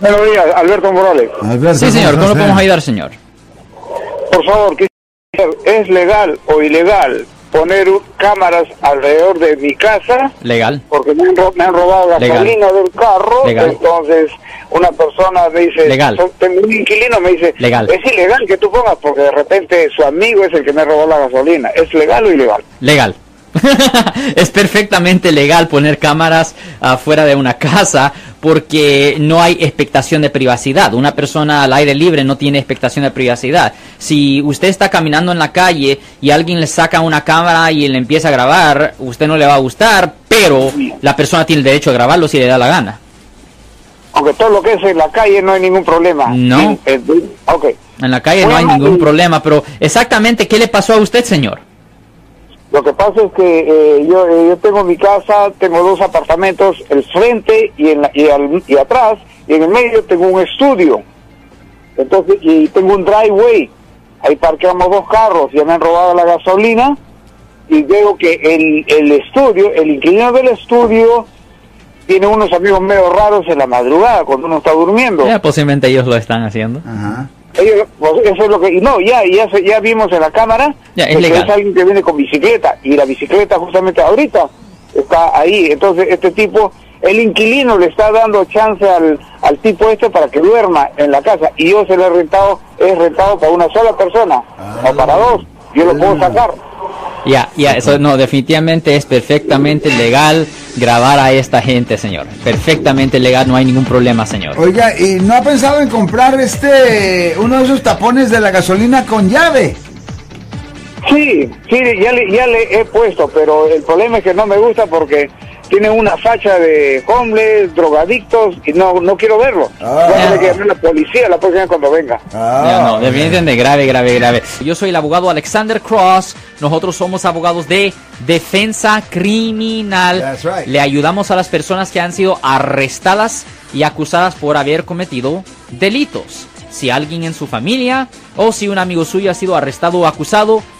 Buenos días, Alberto Morales. Alberto, Sí, señor, ¿cómo lo podemos ayudar, señor? Por favor, ¿qué- ¿es legal o ilegal poner cámaras alrededor de mi casa? Legal. Porque me han, ro- me han robado gasolina Legal. del carro. Legal. Entonces, una persona me dice, Legal. tengo un inquilino, me dice, Legal. es ilegal que tú pongas porque de repente su amigo es el que me robó la gasolina. ¿Es legal o ilegal? Legal. es perfectamente legal poner cámaras afuera de una casa porque no hay expectación de privacidad. Una persona al aire libre no tiene expectación de privacidad. Si usted está caminando en la calle y alguien le saca una cámara y le empieza a grabar, usted no le va a gustar, pero la persona tiene el derecho a grabarlo si le da la gana. Aunque todo lo que es en la calle no hay ningún problema. No. Ok. En la calle no hay ningún problema, pero exactamente qué le pasó a usted, señor. Lo que pasa es que eh, yo, eh, yo tengo mi casa, tengo dos apartamentos, el frente y, en la- y, al- y atrás, y en el medio tengo un estudio. Entonces, y tengo un driveway. Ahí parqueamos dos carros, ya me han robado la gasolina. Y veo que el, el estudio, el inquilino del estudio, tiene unos amigos medio raros en la madrugada, cuando uno está durmiendo. Ya, posiblemente ellos lo están haciendo. Ajá. Ellos, pues, eso es lo que y no ya ya se- ya vimos en la cámara Ya, es que legal. es alguien que viene con bicicleta y la bicicleta justamente ahorita está ahí. Entonces este tipo el inquilino le está dando chance al, al tipo este para que duerma en la casa y yo se lo he rentado he rentado para una sola persona o para dos. Yo lo puedo sacar Ya, ya, eso no, definitivamente es perfectamente legal grabar a esta gente, señor. Perfectamente legal, no hay ningún problema, señor. Oiga, ¿y no ha pensado en comprar este uno de esos tapones de la gasolina con llave? sí sí ya le ya le he puesto pero el problema es que no me gusta porque tienen una facha de homeless, drogadictos y no no quiero verlo. Ah. Voy a tener que llamar a la policía la próxima cuando venga. Ya, no, definitivamente grave, grave, grave. Yo soy el abogado Alexander Cross. Nosotros somos abogados de defensa criminal. That's right. Le ayudamos a las personas que han sido arrestadas y acusadas por haber cometido delitos. Si alguien en su familia o si un amigo suyo ha sido arrestado o acusado,